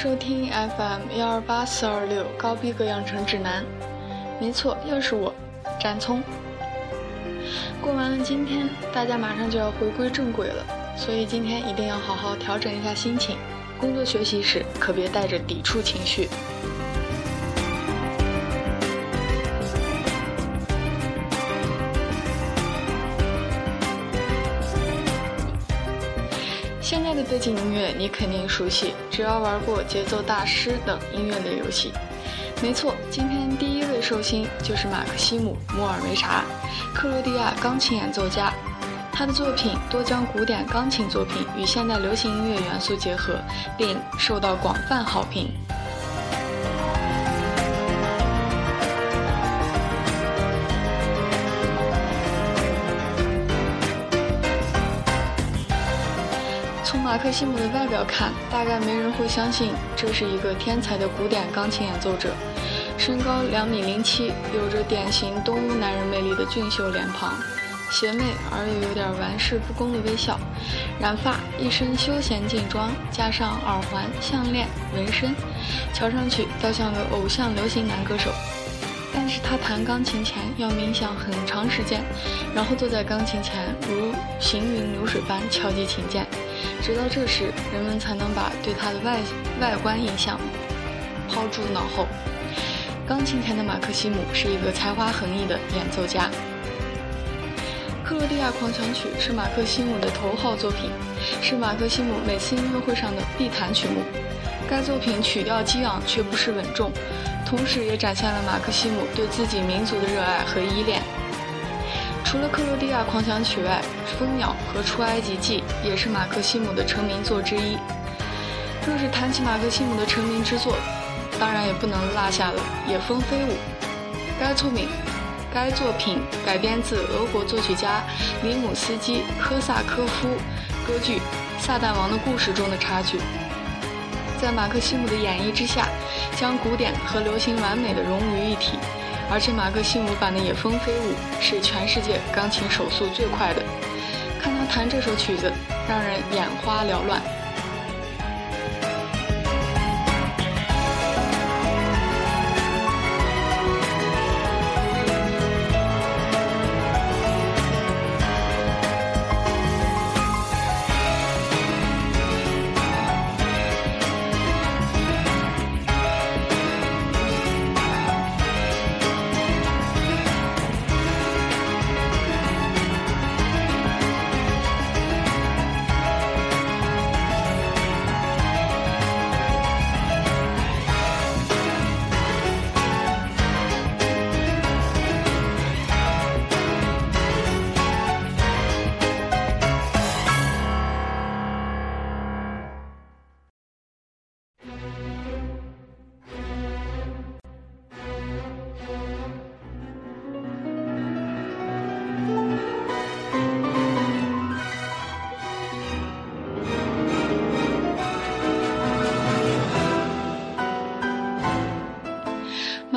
收听 FM 幺二八四二六高逼格养成指南。没错，又是我，展聪。过完了今天，大家马上就要回归正轨了，所以今天一定要好好调整一下心情。工作学习时可别带着抵触情绪。现在的背景音乐你肯定熟悉，只要玩过《节奏大师》等音乐类游戏。没错，今天第一位寿星就是马克西姆·莫尔维查，克罗地亚钢琴演奏家。他的作品多将古典钢琴作品与现代流行音乐元素结合，并受到广泛好评。从马克西姆的外表看，大概没人会相信这是一个天才的古典钢琴演奏者。身高两米零七，有着典型东欧男人魅力的俊秀脸庞，邪魅而又有点玩世不恭的微笑，染发，一身休闲劲装，加上耳环、项链、纹身，瞧上去倒像个偶像流行男歌手。但是他弹钢琴前要冥想很长时间，然后坐在钢琴前如行云流水般敲击琴键，直到这时，人们才能把对他的外外观印象抛诸脑后。钢琴前的马克西姆是一个才华横溢的演奏家。克罗地亚狂想曲是马克西姆的头号作品，是马克西姆每次音乐会上的必弹曲目。该作品曲调激昂却不失稳重。同时，也展现了马克西姆对自己民族的热爱和依恋。除了克罗地亚狂想曲外，《蜂鸟》和《出埃及记》也是马克西姆的成名作之一。若是谈起马克西姆的成名之作，当然也不能落下了《野蜂飞舞》。该作品，该作品改编自俄国作曲家里姆斯基科萨科夫歌剧《撒旦王的故事》中的插曲。在马克西姆的演绎之下，将古典和流行完美的融于一体。而且马克西姆版的《野蜂飞舞》是全世界钢琴手速最快的。看他弹这首曲子，让人眼花缭乱。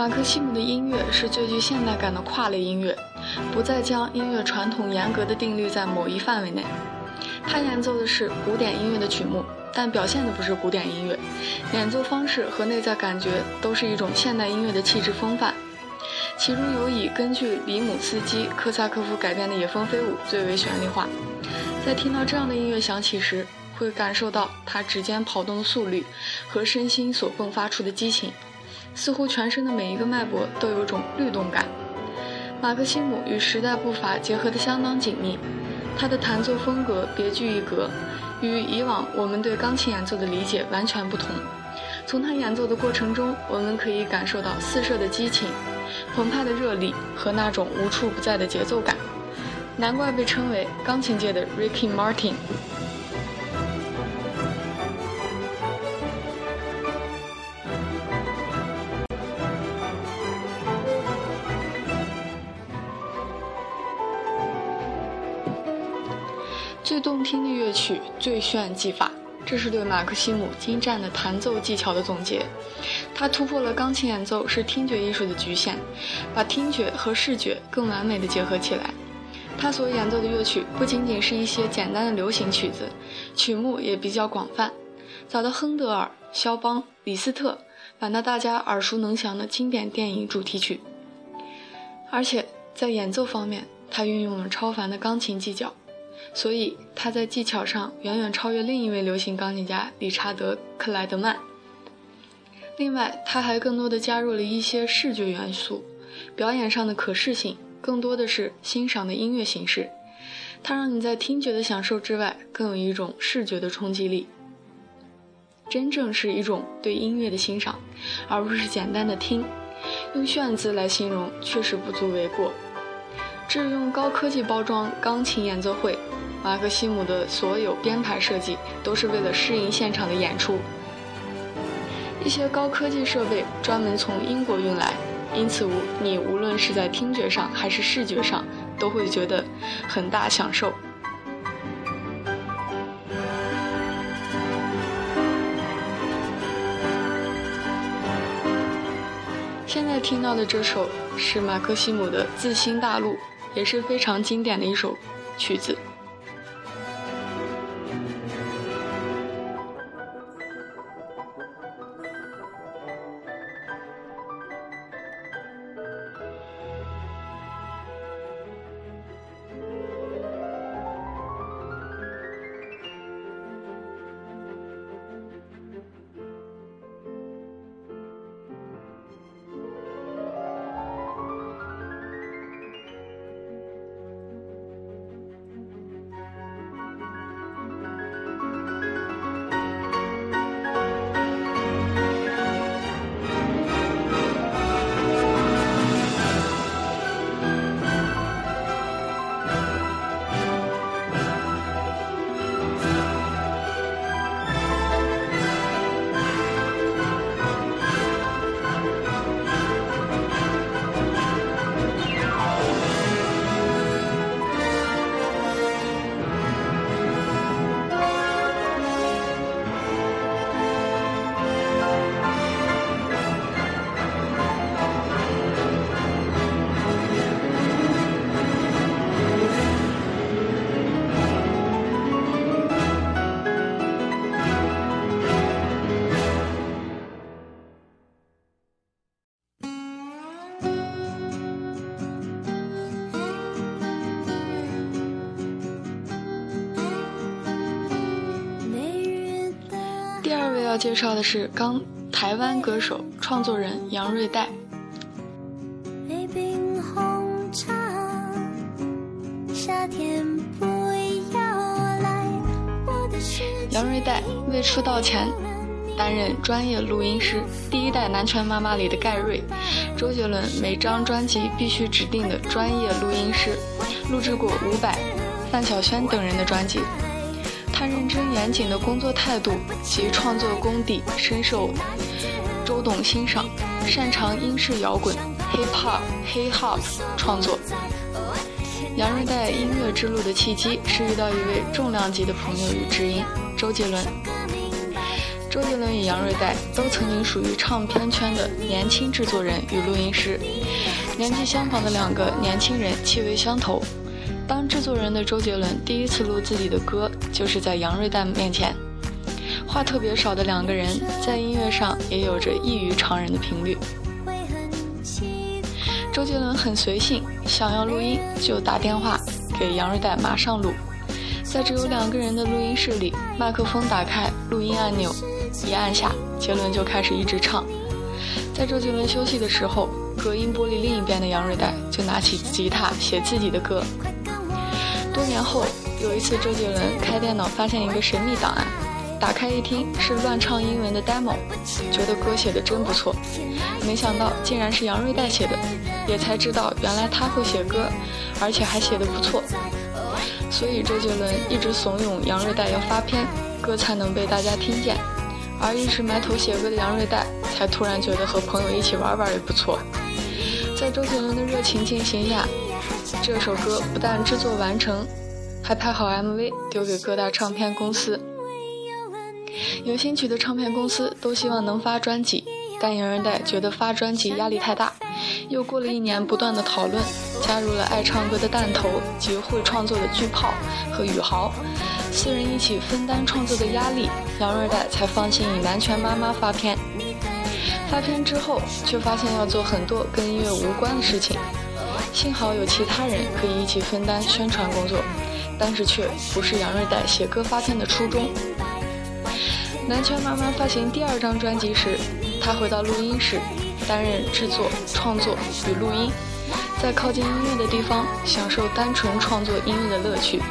马克西姆的音乐是最具现代感的跨类音乐，不再将音乐传统严格的定律在某一范围内。他演奏的是古典音乐的曲目，但表现的不是古典音乐，演奏方式和内在感觉都是一种现代音乐的气质风范。其中有以根据里姆斯基科萨科夫改编的《野蜂飞舞》最为旋律化。在听到这样的音乐响起时，会感受到他指尖跑动的速率和身心所迸发出的激情。似乎全身的每一个脉搏都有种律动感。马克西姆与时代步伐结合得相当紧密，他的弹奏风格别具一格，与以往我们对钢琴演奏的理解完全不同。从他演奏的过程中，我们可以感受到四射的激情、澎湃的热力和那种无处不在的节奏感。难怪被称为钢琴界的 Ricky Martin。最动听的乐曲，最炫技法，这是对马克西姆精湛的弹奏技巧的总结。他突破了钢琴演奏是听觉艺术的局限，把听觉和视觉更完美的结合起来。他所演奏的乐曲不仅仅是一些简单的流行曲子，曲目也比较广泛。找到亨德尔、肖邦、李斯特，把那大家耳熟能详的经典电影主题曲。而且在演奏方面，他运用了超凡的钢琴技巧，所以他在技巧上远远超越另一位流行钢琴家理查德·克莱德曼。另外，他还更多的加入了一些视觉元素，表演上的可视性更多的是欣赏的音乐形式。它让你在听觉的享受之外，更有一种视觉的冲击力。真正是一种对音乐的欣赏，而不是简单的听。用炫字来形容确实不足为过。至用高科技包装钢琴演奏会，马克西姆的所有编排设计都是为了适应现场的演出。一些高科技设备专门从英国运来，因此无你无论是在听觉上还是视觉上，都会觉得很大享受。现在听到的这首是马克西姆的《自新大陆》，也是非常经典的一首曲子。要介绍的是刚台湾歌手创作人杨瑞代。杨瑞代未出道前担任专业录音师，第一代南拳妈妈里的盖瑞，周杰伦每张专辑必须指定的专业录音师，录制过伍佰、范晓萱等人的专辑。严谨的工作态度及创作功底深受周董欣赏，擅长英式摇滚、hip hop、hip hop 创作。杨瑞代音乐之路的契机是遇到一位重量级的朋友与知音周杰伦。周杰伦与杨瑞代都曾经属于唱片圈的年轻制作人与录音师，年纪相仿的两个年轻人气味相投。当制作人的周杰伦第一次录自己的歌，就是在杨瑞代面前。话特别少的两个人，在音乐上也有着异于常人的频率。周杰伦很随性，想要录音就打电话给杨瑞代，马上录。在只有两个人的录音室里，麦克风打开，录音按钮一按下，杰伦就开始一直唱。在周杰伦休息的时候，隔音玻璃另一边的杨瑞代就拿起吉他写自己的歌。多年后，有一次周杰伦开电脑发现一个神秘档案，打开一听是乱唱英文的 demo，觉得歌写的真不错，没想到竟然是杨瑞代写的，也才知道原来他会写歌，而且还写的不错。所以周杰伦一直怂恿杨瑞代要发片，歌才能被大家听见，而一直埋头写歌的杨瑞代才突然觉得和朋友一起玩玩也不错。在周杰伦的热情进行下。这首歌不但制作完成，还拍好 MV 丢给各大唱片公司。有兴趣的唱片公司都希望能发专辑，但杨瑞代觉得发专辑压力太大。又过了一年不断的讨论，加入了爱唱歌的弹头及会创作的巨炮和宇豪，四人一起分担创作的压力，杨瑞代才放心与南拳妈妈发片。发片之后，却发现要做很多跟音乐无关的事情。幸好有其他人可以一起分担宣传工作，但是却不是杨瑞代写歌发片的初衷。南拳妈妈发行第二张专辑时，她回到录音室，担任制作、创作与录音，在靠近音乐的地方，享受单纯创作音乐的乐趣。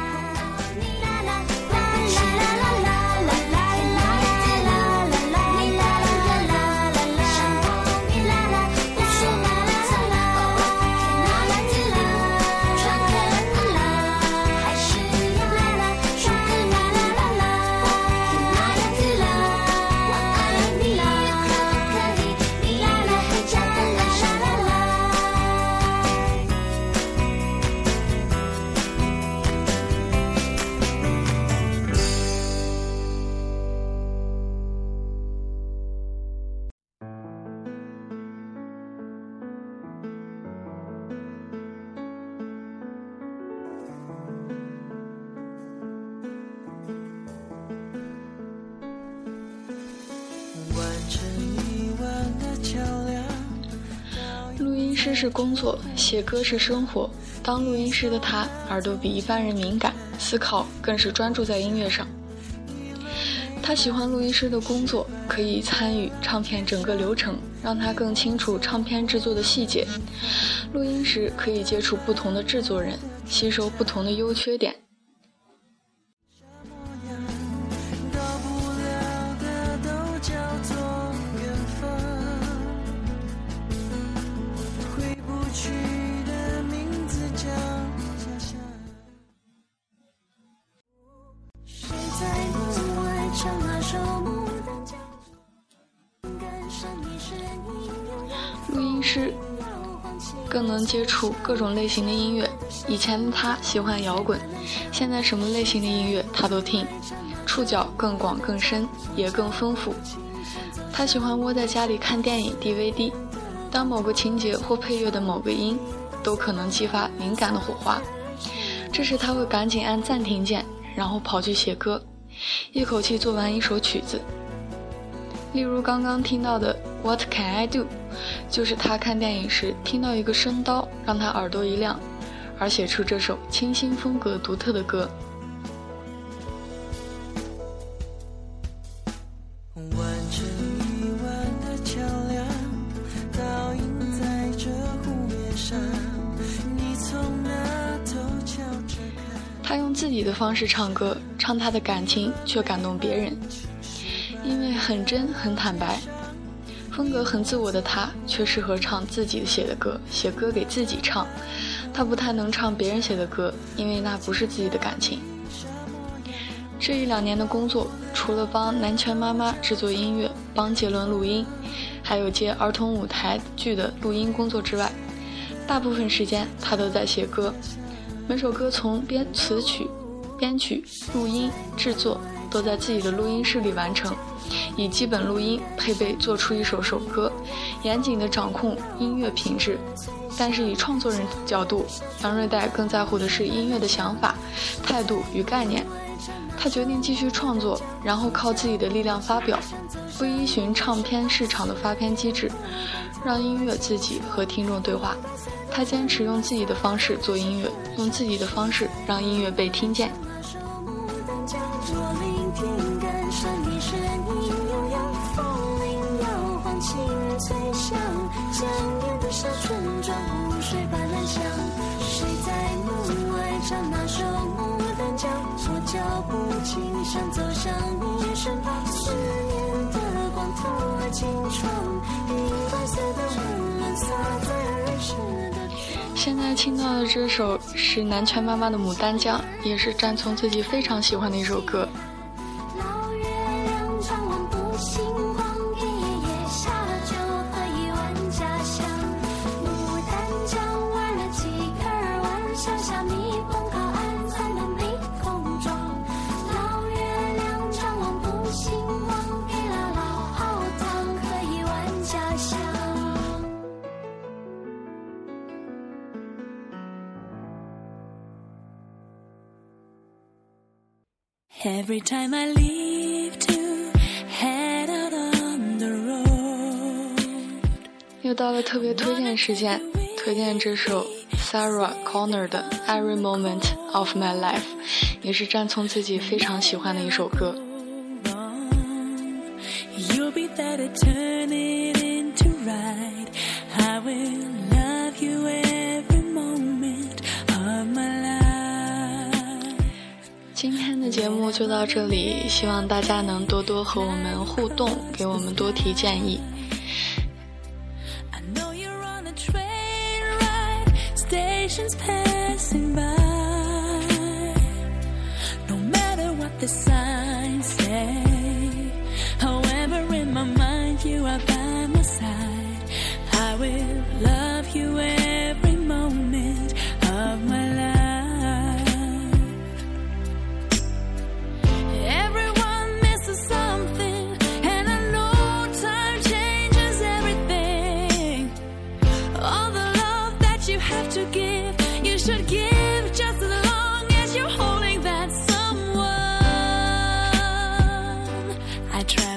诗是工作，写歌是生活。当录音师的他，耳朵比一般人敏感，思考更是专注在音乐上。他喜欢录音师的工作，可以参与唱片整个流程，让他更清楚唱片制作的细节。录音时可以接触不同的制作人，吸收不同的优缺点。师更能接触各种类型的音乐。以前的他喜欢摇滚，现在什么类型的音乐他都听，触角更广更深，也更丰富。他喜欢窝在家里看电影 DVD，当某个情节或配乐的某个音都可能激发灵感的火花，这时他会赶紧按暂停键，然后跑去写歌，一口气做完一首曲子。例如刚刚听到的 What Can I Do，就是他看电影时听到一个声刀，让他耳朵一亮，而写出这首清新风格独特的歌。他用自己的方式唱歌，唱他的感情，却感动别人。因为很真很坦白，风格很自我的他，却适合唱自己写的歌，写歌给自己唱。他不太能唱别人写的歌，因为那不是自己的感情。这一两年的工作，除了帮南拳妈妈制作音乐，帮杰伦录音，还有接儿童舞台剧的录音工作之外，大部分时间他都在写歌。每首歌从编词曲、编曲、录音、制作，都在自己的录音室里完成。以基本录音配备做出一首首歌，严谨地掌控音乐品质。但是以创作人角度，杨瑞代更在乎的是音乐的想法、态度与概念。他决定继续创作，然后靠自己的力量发表，不依循唱片市场的发片机制，让音乐自己和听众对话。他坚持用自己的方式做音乐，用自己的方式让音乐被听见。现在听到的这首是南拳妈妈的《牡丹江》，也是詹聪自己非常喜欢的一首歌。Every time I leave to head out on the road。又到了特别推荐时间，推荐这首 Sarah Connor 的 Every Moment of My Life，也是战聪自己非常喜欢的一首歌。节目就到这里，希望大家能多多和我们互动，给我们多提建议。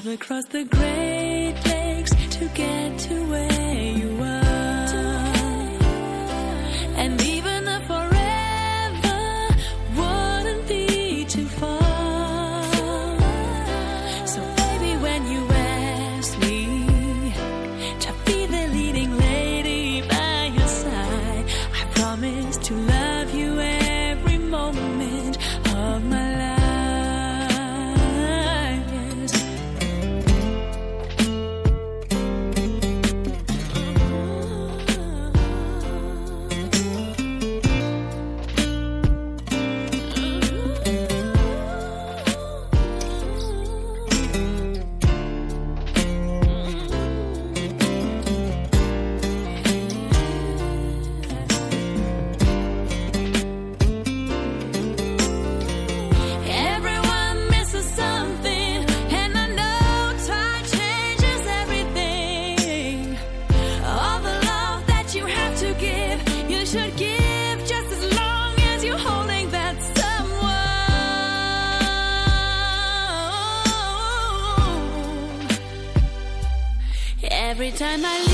Across the Great Lakes to get to where you are. Time I leave